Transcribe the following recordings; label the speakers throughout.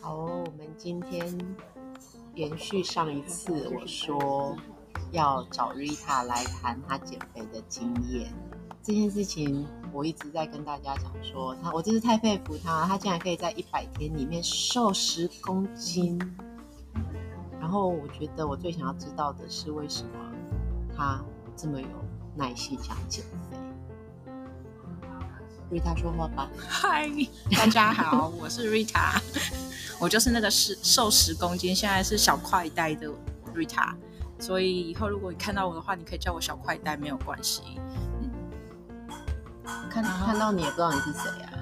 Speaker 1: 好，我们今天延续上一次我说要找 Rita 来谈她减肥的经验这件事情，我一直在跟大家讲说，她我真是太佩服她，她竟然可以在一百天里面瘦十公斤。然后我觉得我最想要知道的是，为什么他这么有耐心想减肥？Rita 说话吧。
Speaker 2: 嗨，大家好，我是 Rita。我就是那个十瘦十公斤，现在是小块袋的 Rita，所以以后如果你看到我的话，你可以叫我小块袋，没有关系。嗯，
Speaker 1: 看看到你也不知道你是谁啊？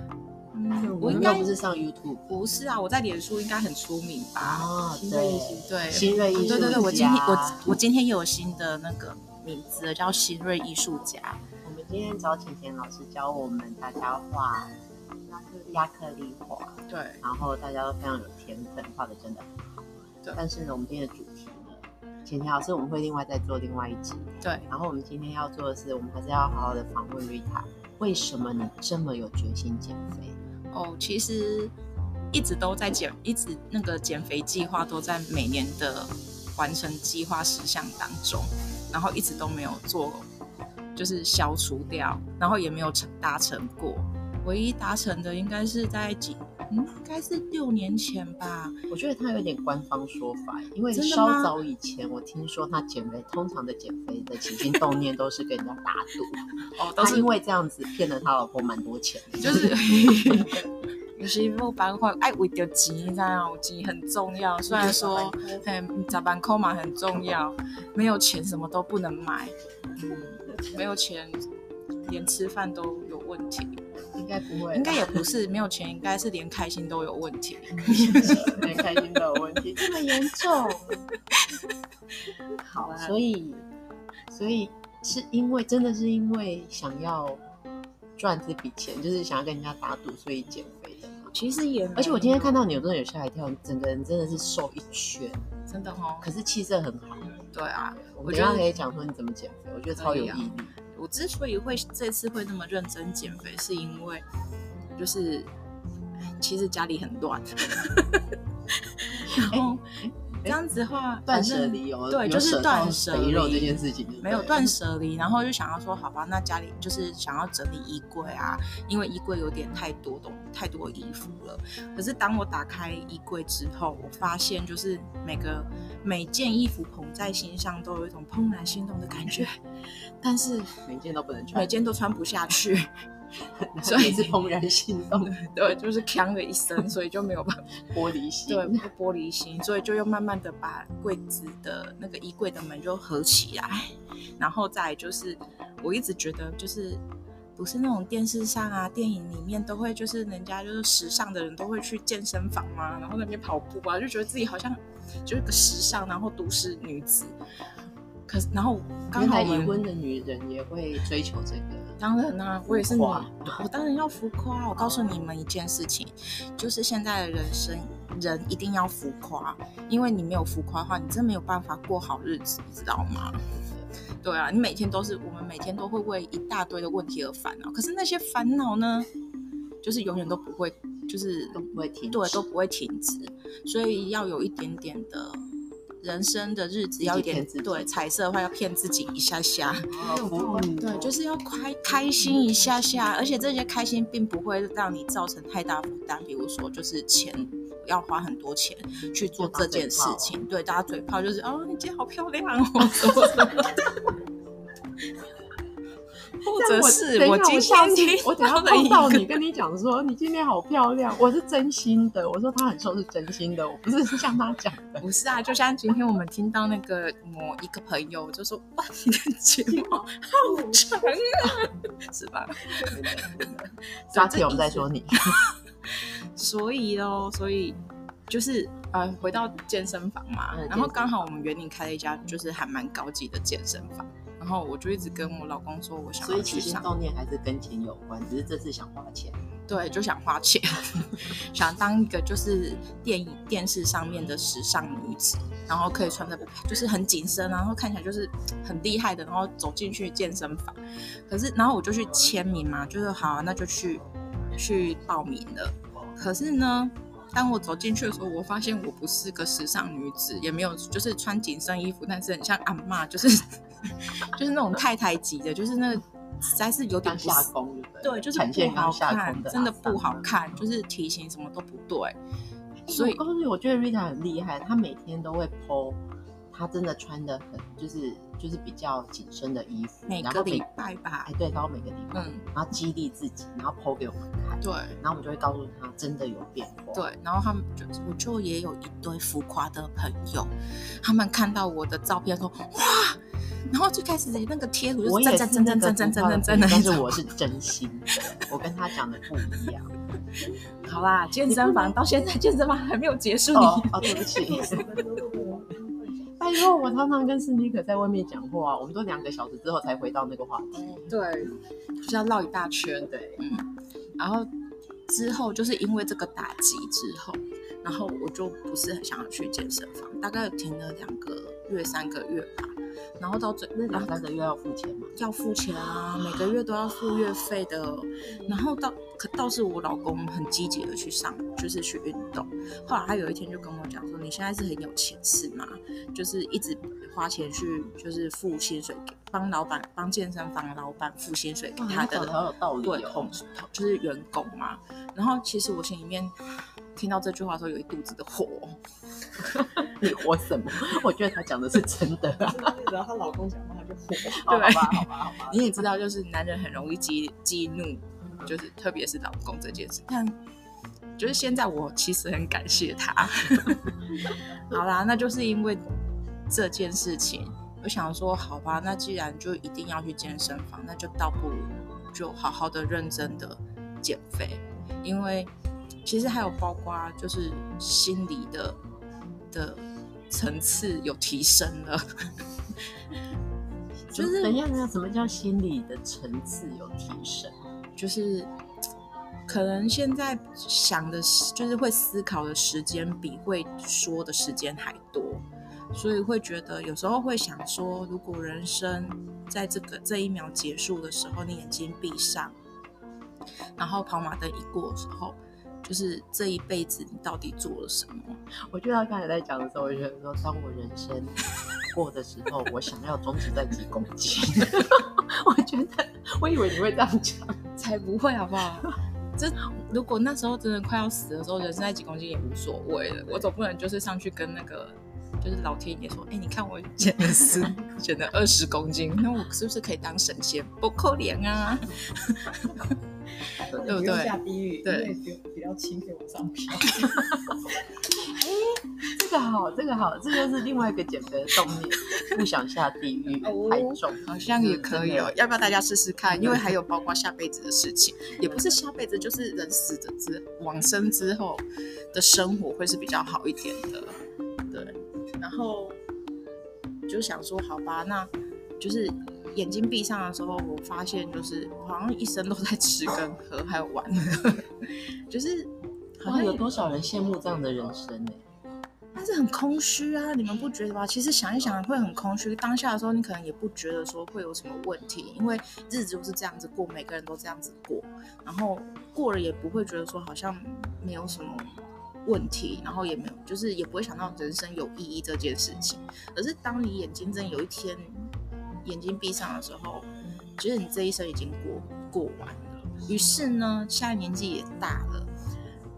Speaker 2: 嗯，
Speaker 1: 我应该不是上 YouTube，
Speaker 2: 不是啊，我在脸书应该很出名吧？
Speaker 1: 哦，对
Speaker 2: 对，
Speaker 1: 新锐艺术家，
Speaker 2: 对对对，我今天我我今天有新的那个名字叫新锐艺术家。
Speaker 1: 我们今天找浅浅老师教我们大家画。亚克力画，
Speaker 2: 对，
Speaker 1: 然后大家都非常有天分，画的真的很好。对，但是呢，我们今天的主题呢，浅浅老师我们会另外再做另外一集。
Speaker 2: 对，
Speaker 1: 然后我们今天要做的是，我们还是要好好的访问 Rita，为什么你这么有决心减肥？
Speaker 2: 哦，其实一直都在减，一直那个减肥计划都在每年的完成计划事项当中，然后一直都没有做，就是消除掉，然后也没有成达成过。唯一达成的应该是在几，嗯，应该是六年前吧。
Speaker 1: 我觉得他有点官方说法，因为稍早以前我听说他减肥，通常的减肥的起心动念都是跟人家打赌。哦，都是因为这样子骗了他老婆蛮多钱，
Speaker 2: 就是 有些不办法，爱为着钱，这样钱很重要。虽然说，嗯，砸板扣嘛很重要，没有钱什么都不能买。嗯，没有钱连吃饭都有问题。
Speaker 1: 应该不会，
Speaker 2: 应该也不是没有钱，应该是连开心都有问题，
Speaker 1: 连开心都有问题，这么严重？好啊，所以，所以是因为真的是因为想要赚这笔钱，就是想要跟人家打赌，所以减肥？
Speaker 2: 其实也，
Speaker 1: 而且我今天看到你，我真的有吓一跳，整个人真的是瘦一圈，
Speaker 2: 真的哦。
Speaker 1: 可是气色很好。
Speaker 2: 对啊，
Speaker 1: 我觉得可以讲说你怎么减肥，我觉得超有毅力。
Speaker 2: 我之所以会这次会那么认真减肥，是因为就是其实家里很乱，然后这样子的话
Speaker 1: 断舍离哦，
Speaker 2: 对，就是断舍离
Speaker 1: 肉这件事情
Speaker 2: 没有断舍离，然后就想要说好吧，那家里就是想要整理衣柜啊，因为衣柜有点太多东太多衣服了。可是当我打开衣柜之后，我发现就是每个每件衣服捧在心上都有一种怦然心动的感觉。但是
Speaker 1: 每件都不能穿，
Speaker 2: 每件都穿不下去，
Speaker 1: 所以是怦然心动。
Speaker 2: 对，就是锵的一声，所以就没有办法
Speaker 1: 玻璃心。
Speaker 2: 对，玻璃心，所以就又慢慢的把柜子的那个衣柜的门就合起来，然后再就是，我一直觉得就是不是那种电视上啊、电影里面都会就是人家就是时尚的人都会去健身房嘛，然后那边跑步啊，就觉得自己好像就是个时尚然后都市女子。可是，然后刚好
Speaker 1: 已婚的女人也会追求这个。
Speaker 2: 当然啦、啊，我也是女，我当然要浮夸。我告诉你们一件事情，就是现在的人生，人一定要浮夸，因为你没有浮夸的话，你真没有办法过好日子，你知道吗？对啊，你每天都是，我们每天都会为一大堆的问题而烦恼。可是那些烦恼呢，就是永远都不会，就是
Speaker 1: 都不会停，
Speaker 2: 对，都不会停止。所以要有一点点的。人生的日子要一点对彩色的话，要骗自己一下下，对，就是要开开心一下下，而且这些开心并不会让你造成太大负担，比如说就是钱要花很多钱去做这件事情，对，大家嘴炮就是哦，你今天好漂亮哦，什么什么。的。或者是我今天
Speaker 1: 我等下碰到你，跟你讲说你今天好漂亮，我是真心的。我说他很瘦是真心的，我不是像他讲的。
Speaker 2: 不是啊，就像今天我们听到那个某一个朋友就说哇，你的睫毛 好长啊，是吧？
Speaker 1: 下次我们再说你。
Speaker 2: 所以哦，所以就是呃，回到健身房嘛，然后刚好我们园林开了一家就是还蛮高级的健身房。然后我就一直跟我老公说，我想。
Speaker 1: 所以起心动念还是跟钱有关，只是这次想花钱。
Speaker 2: 对，就想花钱，想当一个就是电影电视上面的时尚女子，然后可以穿的就是很紧身，然后看起来就是很厉害的，然后走进去健身房。可是，然后我就去签名嘛，就是好啊，那就去去报名了。可是呢，当我走进去的时候，我发现我不是个时尚女子，也没有就是穿紧身衣服，但是很像阿妈，就是 就是那种太太级的，就是那个。实在是有点
Speaker 1: 下工，
Speaker 2: 对，就是不好看，真的不好看，就是体型什么都不对。
Speaker 1: 所以我告诉你，我觉得 Rita 很厉害，她每天都会 po，她真的穿的很，就是就是比较紧身的衣服，
Speaker 2: 每个礼拜吧，
Speaker 1: 哎，对，然后每个礼拜，嗯，然后激励自己，然后 po 给我们看，
Speaker 2: 对，
Speaker 1: 然后我们就会告诉她真的有变化，
Speaker 2: 对，然后他们就我就也有一堆浮夸的朋友，他们看到我的照片说哇。然后最开始的那个贴图，
Speaker 1: 我也是真真真真真真真的，但是我是真心的，我跟他讲的不一样。
Speaker 2: 好啦，健身房到现在健身房还没有结束。
Speaker 1: 哦，哦，对不起。拜托，我常常跟斯尼克在外面讲话，我们都两个小时之后才回到那个话题。
Speaker 2: 对，就是要绕一大圈。
Speaker 1: 对，
Speaker 2: 嗯。然后之后就是因为这个打击之后，然后我就不是很想要去健身房，大概停了两个月、三个月吧。然后到最
Speaker 1: 那两三个月要付钱吗？
Speaker 2: 要付钱啊，每个月都要付月费的。然后到可倒是我老公很积极的去上，就是去运动。后来他有一天就跟我讲说：“你现在是很有钱是吗？就是一直花钱去，就是付薪水给帮老板帮健身房老板付薪水给他的。对，就是员工嘛。然后其实我心里面。”听到这句话的时候，有一肚子的火。
Speaker 1: 你火什么？我觉得他讲的是真的。
Speaker 3: 然后她老公讲话，她就火。
Speaker 1: 好吧，好吧，好吧。
Speaker 2: 你也知道，就是男人很容易激激怒，就是特别是老公这件事。但就是现在，我其实很感谢他。好啦，那就是因为这件事情，我想说，好吧，那既然就一定要去健身房，那就倒不如就好好的、认真的减肥，因为。其实还有包括就是心理的的层次有提升了，
Speaker 1: 就是等一下，那什么叫心理的层次有提升？
Speaker 2: 就是可能现在想的，就是会思考的时间比会说的时间还多，所以会觉得有时候会想说，如果人生在这个这一秒结束的时候，你眼睛闭上，然后跑马灯一过的时候。就是这一辈子你到底做了什么？
Speaker 1: 我觉得他刚才在讲的时候，我觉得说，当我人生过的时候，我想要终止在几公斤？我觉得，我以为你会这样讲，
Speaker 2: 才不会好不好？这如果那时候真的快要死的时候，人生在几公斤也无所谓了。我总不能就是上去跟那个就是老天爷说，哎、欸，你看我减了十，减了二十公斤，那我是不是可以当神仙？不可怜啊！
Speaker 3: 对不对？下地狱，对，比较轻，可以往上飘。
Speaker 1: 哎，这个好，这个好，这就是另外一个减肥的动力，不想下地狱太重，
Speaker 2: 好像也可以哦。要不要大家试试看？因为还有包括下辈子的事情，也不是下辈子，就是人死的之往生之后的生活会是比较好一点的。对，然后就想说，好吧，那就是。眼睛闭上的时候，我发现就是我好像一生都在吃跟喝，还有玩，就是
Speaker 1: 好像有多少人羡慕这样的人生呢？
Speaker 2: 但是很空虚啊，你们不觉得吗？其实想一想会很空虚。当下的时候，你可能也不觉得说会有什么问题，因为日子就是这样子过，每个人都这样子过，然后过了也不会觉得说好像没有什么问题，然后也没有，就是也不会想到人生有意义这件事情。可是当你眼睛真有一天。眼睛闭上的时候，觉得你这一生已经过过完了。于是呢，现在年纪也大了，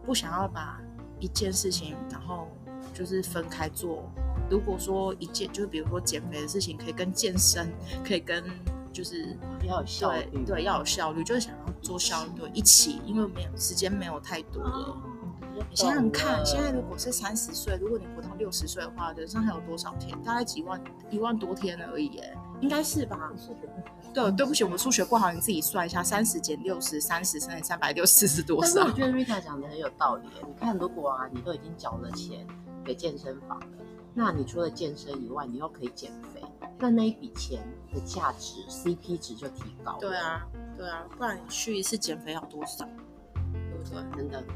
Speaker 2: 不想要把一件事情，然后就是分开做。如果说一件，就是比如说减肥的事情，可以跟健身，可以跟就是
Speaker 1: 要有效率，
Speaker 2: 对，对，要有效率，就是想要做效率一起，因为没有时间没有太多了。你想想看，现在如果是三十岁，如果你活到六十岁的话，人生还有多少天？大概几万，一万多天而已，哎。应该是吧，对，对不起，我们数学不好，你自己算一下，三十减六十，三十乘以三百六十是多少？
Speaker 1: 但是我觉得 Rita 讲的很有道理。你看，如果啊，你都已经缴了钱给健身房了，那你除了健身以外，你又可以减肥，那那一笔钱的价值 CP 值就提高了。
Speaker 2: 对啊，对啊，不然你去一次减肥要多少？不对？
Speaker 1: 真的很贵，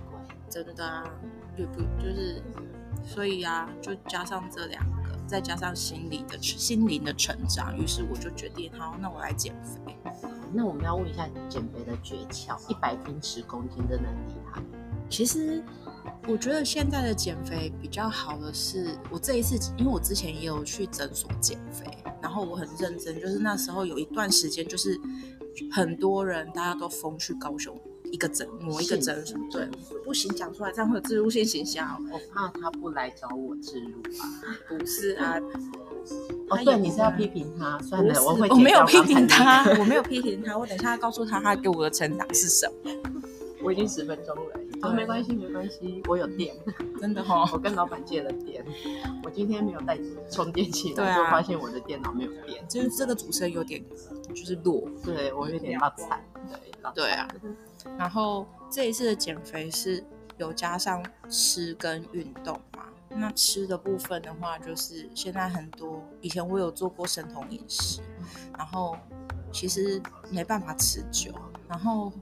Speaker 2: 真的啊，对不就是，所以啊，就加上这两个，再加上心理的心灵的成长，于是我就决定，好，那我来减肥。
Speaker 1: 那我们要问一下减肥的诀窍，一百天十公斤真的很厉害。
Speaker 2: 其实我觉得现在的减肥比较好的是，我这一次，因为我之前也有去诊所减肥，然后我很认真，就是那时候有一段时间，就是很多人大家都疯去高雄一个诊，某一个诊所，对，不行，讲出来这样会有置入性行销，
Speaker 1: 我怕他不来找我置入吧，
Speaker 2: 不是啊。
Speaker 1: 哦，对，你是要批评他？算了，我会。
Speaker 2: 我没有批评他，我没有批评他。我等一下告诉他，他给我的成长是什么。
Speaker 1: 我已经十分钟了。啊，没关系，没关系，我有电，
Speaker 2: 真的哈。
Speaker 1: 我跟老板借了电，我今天没有带充电器，对就，发现我的电脑没有电。
Speaker 2: 就是这个主持人有点就是弱，
Speaker 1: 对我有点落惨，对，
Speaker 2: 对啊。然后这一次的减肥是有加上吃跟运动嘛？那吃的部分的话，就是现在很多以前我有做过生酮饮食，然后其实没办法持久，然后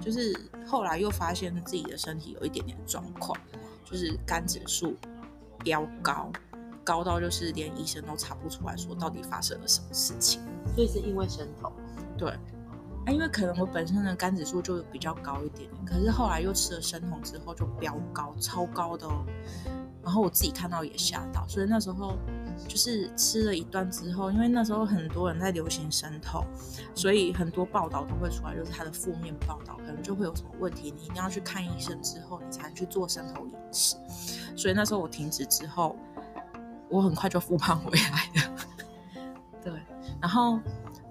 Speaker 2: 就是后来又发现自己的身体有一点点状况，就是肝指数飙高，高到就是连医生都查不出来说到底发生了什么事情。
Speaker 1: 所以是因为生酮？
Speaker 2: 对，啊，因为可能我本身的肝指数就比较高一点，可是后来又吃了生酮之后就飙高，超高的哦。然后我自己看到也吓到，所以那时候就是吃了一段之后，因为那时候很多人在流行生酮，所以很多报道都会出来，就是它的负面报道，可能就会有什么问题，你一定要去看医生之后，你才能去做生酮饮食。所以那时候我停止之后，我很快就复胖回来了。对，然后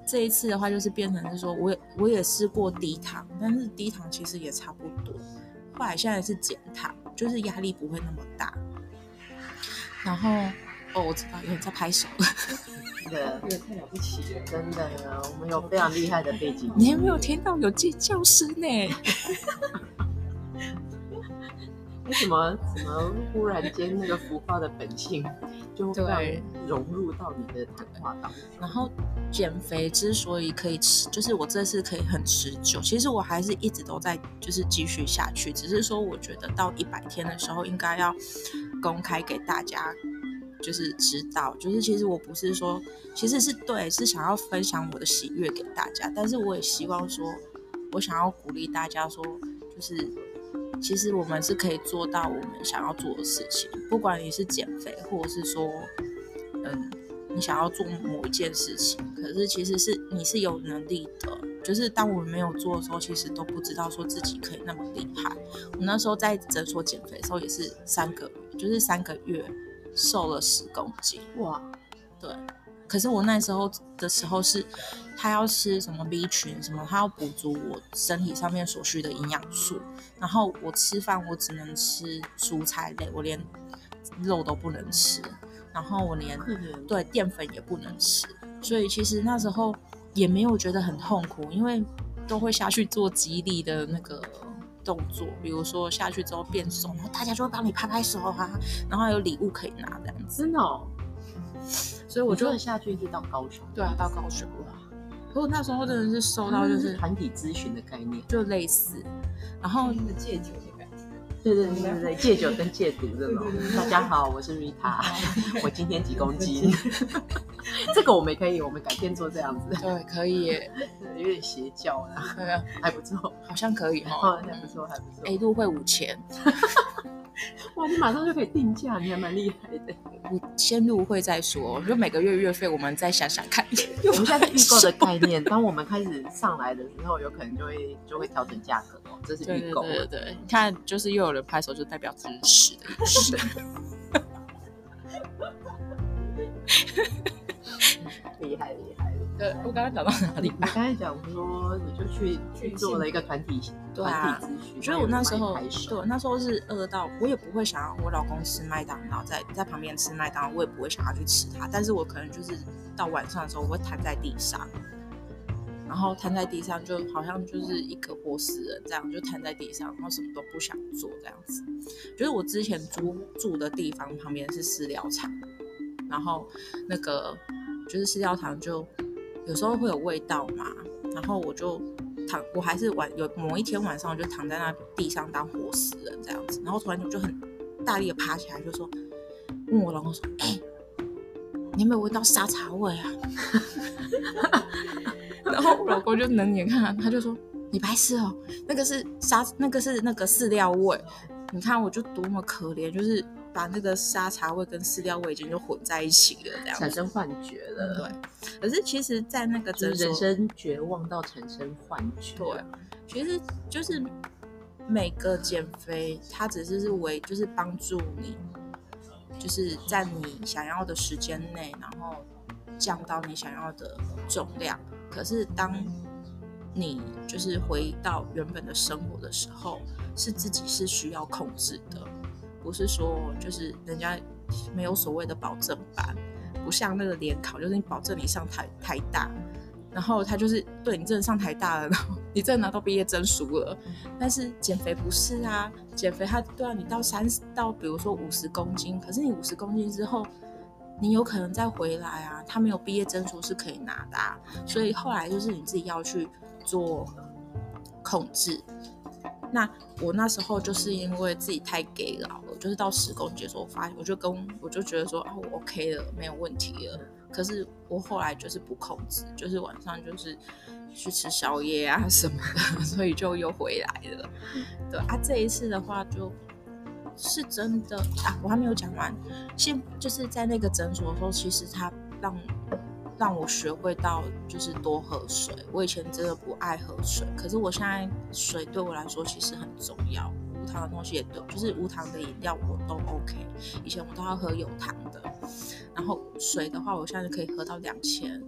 Speaker 2: 这一次的话，就是变成是说，我也我也试过低糖，但是低糖其实也差不多。后来现在是减糖，就是压力不会那么大。然后，哦，我知道有人在拍手，
Speaker 1: 真的，这个太了不起了，真的呢，我们有非常厉害的背景。
Speaker 2: 你有没有听到有尖叫声呢？
Speaker 1: 为什么？怎么忽然间那个浮夸的本性就会融入到你的谈话当中？
Speaker 2: 然后减肥之所以可以持，就是我这次可以很持久。其实我还是一直都在，就是继续下去。只是说，我觉得到一百天的时候，应该要公开给大家，就是知道，就是其实我不是说，其实是对，是想要分享我的喜悦给大家。但是我也希望说，我想要鼓励大家说，就是。其实我们是可以做到我们想要做的事情，不管你是减肥，或者是说，嗯，你想要做某一件事情，可是其实是你是有能力的。就是当我们没有做的时候，其实都不知道说自己可以那么厉害。我那时候在诊所减肥的时候，也是三个月，就是三个月瘦了十公斤。哇，对。可是我那时候的时候是，他要吃什么 B 群什么，他要补足我身体上面所需的营养素。然后我吃饭我只能吃蔬菜类，我连肉都不能吃。然后我连对淀粉也不能吃。所以其实那时候也没有觉得很痛苦，因为都会下去做激励的那个动作，比如说下去之后变瘦，然后大家就会帮你拍拍手啊，然后还有礼物可以拿这样子。
Speaker 1: 真的哦。所以我就下去是到高雄，
Speaker 2: 对啊，到高雄了。不过那时候真的是收到就是
Speaker 1: 团体咨询的概念，
Speaker 2: 就类似，然后
Speaker 3: 戒酒。
Speaker 1: 对对对对对，戒酒跟戒毒这种。大家好，我是 Rita，我今天几公斤？这个我们可以，我们改天做这样子。
Speaker 2: 对，可以耶，
Speaker 1: 有点邪教啊，还不错，
Speaker 2: 好像可以哈，
Speaker 1: 还不错，还不错。
Speaker 2: A 入会五千。
Speaker 1: 哇，你马上就可以定价，你还蛮厉害的。
Speaker 2: 你先入会再说，就每个月月费我们再想想看。
Speaker 1: 我们现在是预购的概念，当我们开始上来的时候，有可能就会就会调整价格哦。这是预购。
Speaker 2: 对对对，你看，就是又有人拍手，就代表支持的意思。我刚刚讲到哪里？
Speaker 1: 你刚才讲说，你就去去做了一个团体团体咨询。
Speaker 2: 所以我那时候，对，那时候是饿到，我也不会想要我老公吃麦当劳，在在旁边吃麦当劳，我也不会想要去吃它。但是我可能就是到晚上的时候，我会瘫在地上，然后瘫在地上，就好像就是一个活死人这样，就瘫在地上，然后什么都不想做这样子。就是我之前租住的地方旁边是饲料厂，然后那个就是饲料厂就。有时候会有味道嘛，然后我就躺，我还是晚有某一天晚上，我就躺在那地上当活死人这样子，然后突然就就很大力的爬起来，就说问我老公说：“哎、欸，你有没有闻到沙茶味啊？” 然后我老公就冷眼看，他就说：“你白痴哦，那个是沙，那个是那个饲料味。你看我就多么可怜，就是把那个沙茶味跟饲料味已经就混在一起了，这样
Speaker 1: 产生幻觉了。
Speaker 2: 对，可是其实，在那个
Speaker 1: 人生绝望到产生幻觉。
Speaker 2: 对，其实就是每个减肥，它只是是为就是帮助你，就是在你想要的时间内，然后降到你想要的重量。可是当你就是回到原本的生活的时候，是自己是需要控制的，不是说就是人家没有所谓的保证班，不像那个联考，就是你保证你上台台大，然后他就是对你真的上台大了，然后你真的拿到毕业证书了。但是减肥不是啊，减肥他对啊，你到三十到比如说五十公斤，可是你五十公斤之后。你有可能再回来啊，他没有毕业证书是可以拿的啊，所以后来就是你自己要去做控制。那我那时候就是因为自己太给老了，就是到十公斤的时候，我发现我就跟我就觉得说啊，我 OK 了，没有问题了。可是我后来就是不控制，就是晚上就是去吃宵夜啊什么的，所以就又回来了。对啊，这一次的话就。是真的啊，我还没有讲完。现就是在那个诊所的时候，其实他让让我学会到就是多喝水。我以前真的不爱喝水，可是我现在水对我来说其实很重要。无糖的东西也对，就是无糖的饮料我都 OK。以前我都要喝有糖的，然后水的话，我现在可以喝到两千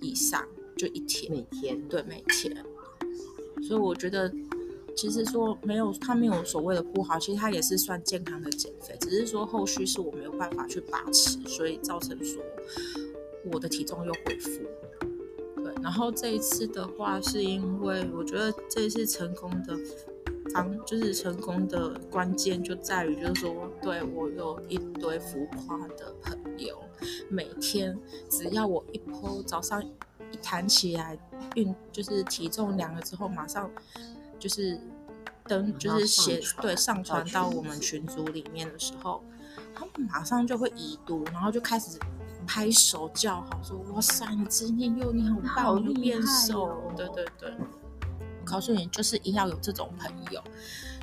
Speaker 2: 以上，就一天。
Speaker 1: 每天？
Speaker 2: 对，每天。所以我觉得。其实说没有，他没有所谓的不好，其实他也是算健康的减肥，只是说后续是我没有办法去把持，所以造成说我的体重又恢复。对，然后这一次的话，是因为我觉得这一次成功的方，就是成功的关键就在于，就是说，对，我有一堆浮夸的朋友，每天只要我一 po，早上一弹起来运，就是体重量了之后，马上。就是登，就是写对上传到我们群组里面的时候，他们马上就会已读，然后就开始拍手叫好，说哇塞，你今天又你很棒，又变瘦，哦、对对对。我告诉你，就是一定要有这种朋友，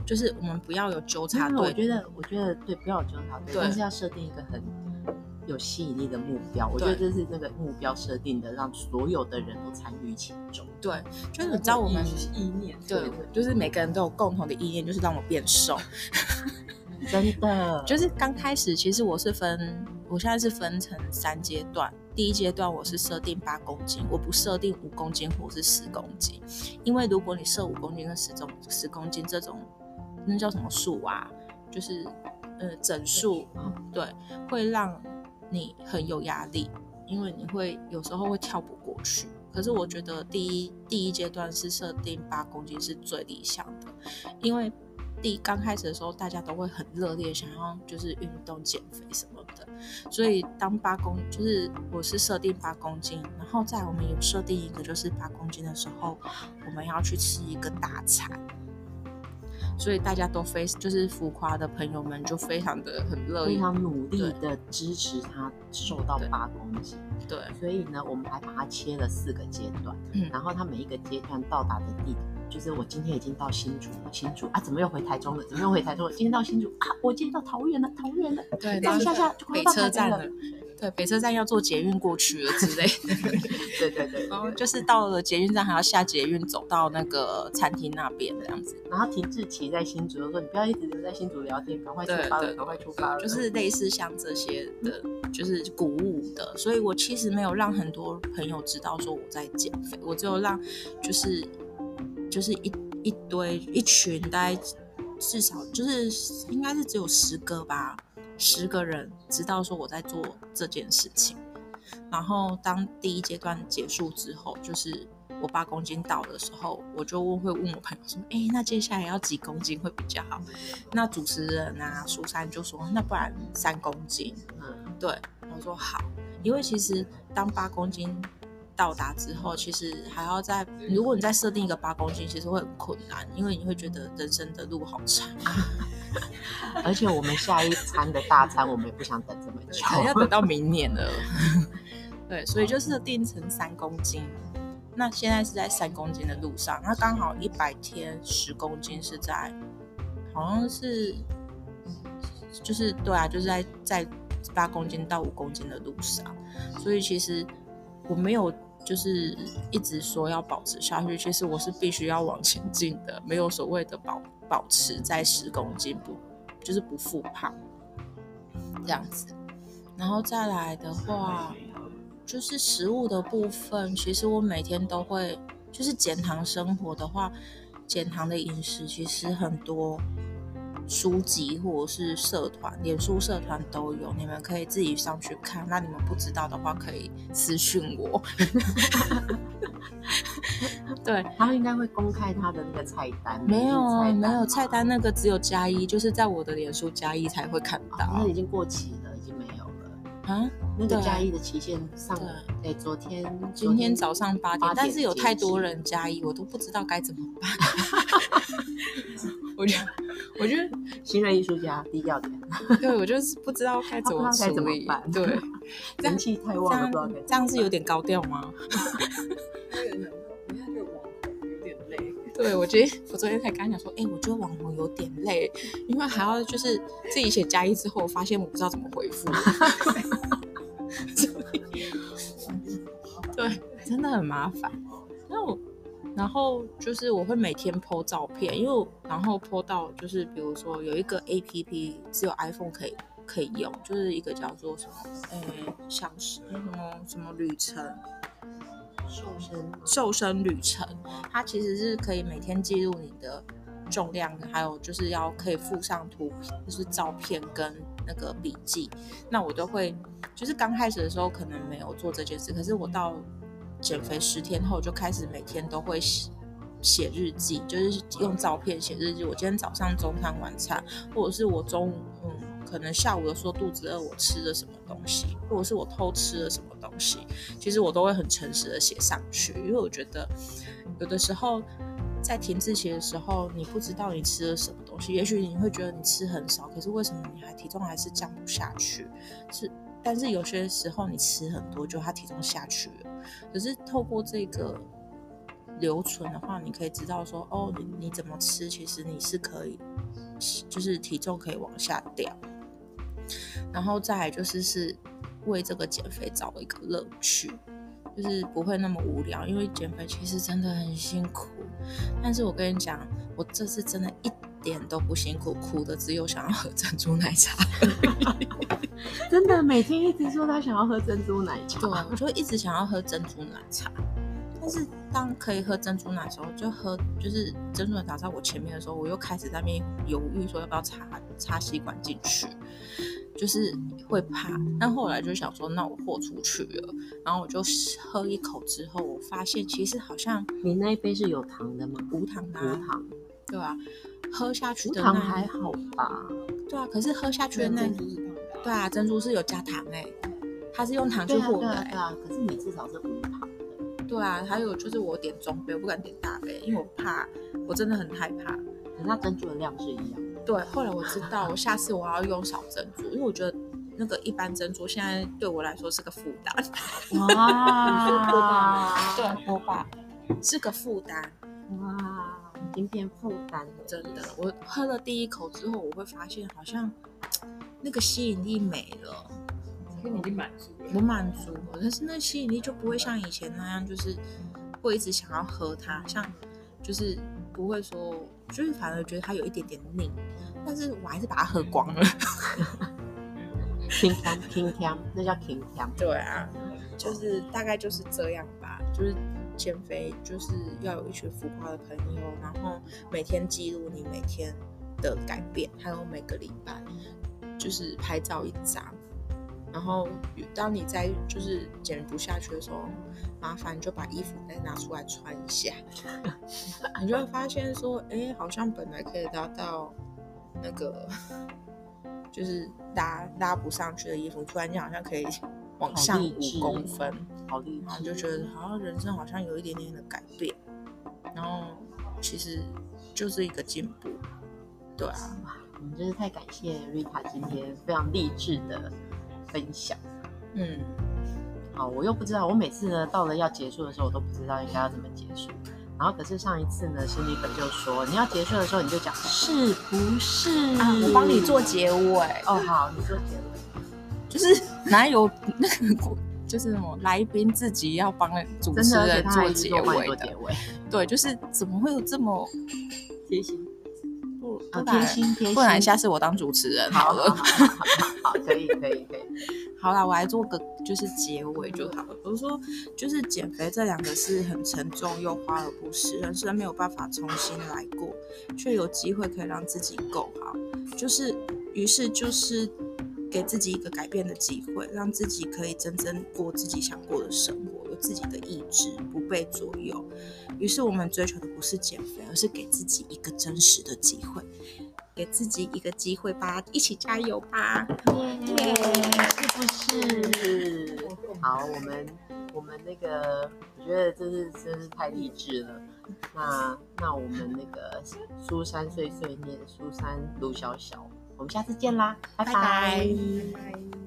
Speaker 2: 就是我们不要有纠察队。
Speaker 1: 我觉得，我觉得对，不要有纠察队，但是要设定一个很有吸引力的目标，我觉得这是那个目标设定的，让所有的人都参与其中。
Speaker 2: 对，就是你知道我们
Speaker 3: 意念，
Speaker 2: 对，对，就是每个人都有共同的意念，就是让我变瘦。
Speaker 1: 真的，
Speaker 2: 就是刚开始，其实我是分，我现在是分成三阶段。第一阶段我是设定八公斤，我不设定五公斤或是十公斤，因为如果你设五公斤跟十种十公斤这种，那叫什么数啊？就是呃整数，对，会让。你很有压力，因为你会有时候会跳不过去。可是我觉得第一第一阶段是设定八公斤是最理想的，因为第刚开始的时候大家都会很热烈想要就是运动减肥什么的，所以当八公就是我是设定八公斤，然后在我们有设定一个就是八公斤的时候，我们要去吃一个大餐。所以大家都非就是浮夸的朋友们就非常的很乐意，
Speaker 1: 非常努力的支持他瘦到八公斤。
Speaker 2: 对，
Speaker 1: 所以呢，我们还把它切了四个阶段，嗯，然后他每一个阶段到达的地点，就是我今天已经到新竹了，新竹啊，怎么又回台中了？怎么又回台中了？今天到新竹啊，我今天到桃园了，桃园了，
Speaker 2: 对，
Speaker 1: 然后下下就快到台中了。
Speaker 2: 对，北车站要坐捷运过去了之类的。
Speaker 1: 对对对，
Speaker 2: 然后就是到了捷运站还要下捷运走到那个餐厅那边这样子。
Speaker 1: 然后停滞期在新竹，说你不要一直留在新竹聊天，赶快出发了，赶快出发了。
Speaker 2: 就是类似像这些的，就是鼓舞的。所以我其实没有让很多朋友知道说我在减肥，我只有让就是就是一一堆一群大概至少就是应该是只有十个吧。十个人知道说我在做这件事情，然后当第一阶段结束之后，就是我八公斤到的时候，我就问会问我朋友说：“哎，那接下来要几公斤会比较好？”那主持人啊，苏珊就说：“那不然三公斤。”嗯，对，我说好，因为其实当八公斤到达之后，其实还要再，如果你再设定一个八公斤，其实会很困难，因为你会觉得人生的路好长。
Speaker 1: 而且我们下一餐的大餐，我们也不想等这么久，
Speaker 2: 要等到明年了。对，所以就是定成三公斤。那现在是在三公斤的路上，那刚好一百天十公斤是在，好像是，就是对啊，就是在在八公斤到五公斤的路上。所以其实我没有就是一直说要保持下去，其实我是必须要往前进的，没有所谓的保保持在十公斤不就是不复胖这样子。然后再来的话。就是食物的部分，其实我每天都会，就是减糖生活的话，减糖的饮食其实很多书籍或者是社团、脸书社团都有，你们可以自己上去看。那你们不知道的话，可以私讯我。对，
Speaker 1: 他应该会公开他的那个菜单。
Speaker 2: 没有，没有菜单，那个只有加一，就是在我的脸书加一才会看到。
Speaker 1: 那、哦、已经过期了，已经没有了。啊？那个加一的期限上了，对，昨天
Speaker 2: 今天早上八点，但是有太多人加一，我都不知道该怎么办。我觉得，我觉得
Speaker 1: 新锐艺术家低调点。
Speaker 2: 对，我就是不知道该怎么处理。对，
Speaker 1: 人气太旺了，
Speaker 2: 这样是有点高调吗？对，我觉得我昨天才刚讲说，哎、欸，我觉得网红有点累，因为还要就是自己写加一之后，我发现我不知道怎么回复。对，真的很麻烦。然后，然后就是我会每天 po 照片，因为然后 po 到就是比如说有一个 APP 只有 iPhone 可以可以用，就是一个叫做什么，哎，像是什么什么旅程，
Speaker 1: 瘦身
Speaker 2: 瘦身旅程，它其实是可以每天记录你的重量，还有就是要可以附上图，就是照片跟那个笔记。那我都会。就是刚开始的时候可能没有做这件事，可是我到减肥十天后就开始每天都会写写日记，就是用照片写日记。我今天早上、中餐、晚餐，或者是我中午，可能下午的时候肚子饿，我吃了什么东西，或者是我偷吃了什么东西，其实我都会很诚实的写上去，因为我觉得有的时候在停滞期的时候，你不知道你吃了什么东西，也许你会觉得你吃很少，可是为什么你还体重还是降不下去？是。但是有些时候你吃很多，就它体重下去了。可是透过这个留存的话，你可以知道说，哦，你你怎么吃，其实你是可以，就是体重可以往下掉。然后再来就是是为这个减肥找一个乐趣，就是不会那么无聊。因为减肥其实真的很辛苦。但是我跟你讲，我这次真的一点都不辛苦，苦的只有想要喝珍珠奶茶。
Speaker 1: 真的，每天一直说他想要喝珍珠奶茶，
Speaker 2: 对，我就一直想要喝珍珠奶茶。但是当可以喝珍珠奶的时候，就喝就是珍珠奶茶在我前面的时候，我又开始在那边犹豫，说要不要插插吸管进去，就是会怕。但后来就想说，那我豁出去了，然后我就喝一口之后，我发现其实好像
Speaker 1: 你那一杯是有糖的吗？
Speaker 2: 无糖的，
Speaker 1: 无糖，
Speaker 2: 对啊？喝下去的
Speaker 1: 无糖还好吧？
Speaker 2: 对啊，可是喝下去的那。对啊，珍珠是有加糖哎、欸，它是用糖去和的、欸
Speaker 1: 对啊对啊。对啊，可是你至少是无糖的。
Speaker 2: 对啊，还有就是我点中杯，我不敢点大杯，因为我怕，我真的很害怕。
Speaker 1: 可是它珍珠的量是一样的。
Speaker 2: 对，后来我知道，我下次我要用小珍珠，因为我觉得那个一般珍珠现在对我来说是个负担。哇？对，多吧，是个负担。
Speaker 1: 哇，已经变负担了，
Speaker 2: 真的。我喝了第一口之后，我会发现好像。那个吸引力没了，
Speaker 3: 因为你已经满足了，
Speaker 2: 我满足了，但是那吸引力就不会像以前那样，就是会一直想要喝它，像就是不会说，就是反而觉得它有一点点腻，但是我还是把它喝光了。
Speaker 1: 清香，清香，那叫清香。
Speaker 2: 对啊，就是大概就是这样吧，就是减肥就是要有一群浮夸的朋友，然后每天记录你每天的改变，还有每个礼拜。就是拍照一张，然后当你在就是减不下去的时候，麻烦就把衣服再拿出来穿一下，你就会发现说，哎，好像本来可以达到那个就是拉拉不上去的衣服，突然间好像可以往上五公分。
Speaker 1: 好励志，
Speaker 2: 就觉得好像人生好像有一点点的改变，然后其实就是一个进步。对啊，
Speaker 1: 我们真是太感谢 Rita 今天非常励志的分享。
Speaker 2: 嗯，
Speaker 1: 好，我又不知道，我每次呢到了要结束的时候，我都不知道应该要怎么结束。然后可是上一次呢，心理粉就说你要结束的时候，你就讲是不是？
Speaker 2: 啊，我帮你做结尾。
Speaker 1: 哦，好，你做结尾。
Speaker 2: 就是哪有那个，就是什么来宾自己要帮主持人做结尾的？对，就是怎么会有这么
Speaker 1: 贴心？
Speaker 2: 不，
Speaker 1: 贴心贴心。
Speaker 2: 不然下次我当主持人好了。
Speaker 1: 好，好，好，可以，可以，可以。
Speaker 2: 好啦，我来做个就是结尾就好了。比如说，就是减肥这两个是很沉重又花而不实，人生没有办法重新来过，却有机会可以让自己够好。就是，于是就是给自己一个改变的机会，让自己可以真正过自己想过的生活，有自己的意志，不被左右。于是我们追求的不是减肥，而是给自己一个真实的机会。给自己一个机会吧，一起加油吧！
Speaker 1: 耶，是不是？好，我们我们那个，我觉得这是真是太励志了。那那我们那个苏珊碎碎念，苏珊卢小小，我们下次见啦拜拜。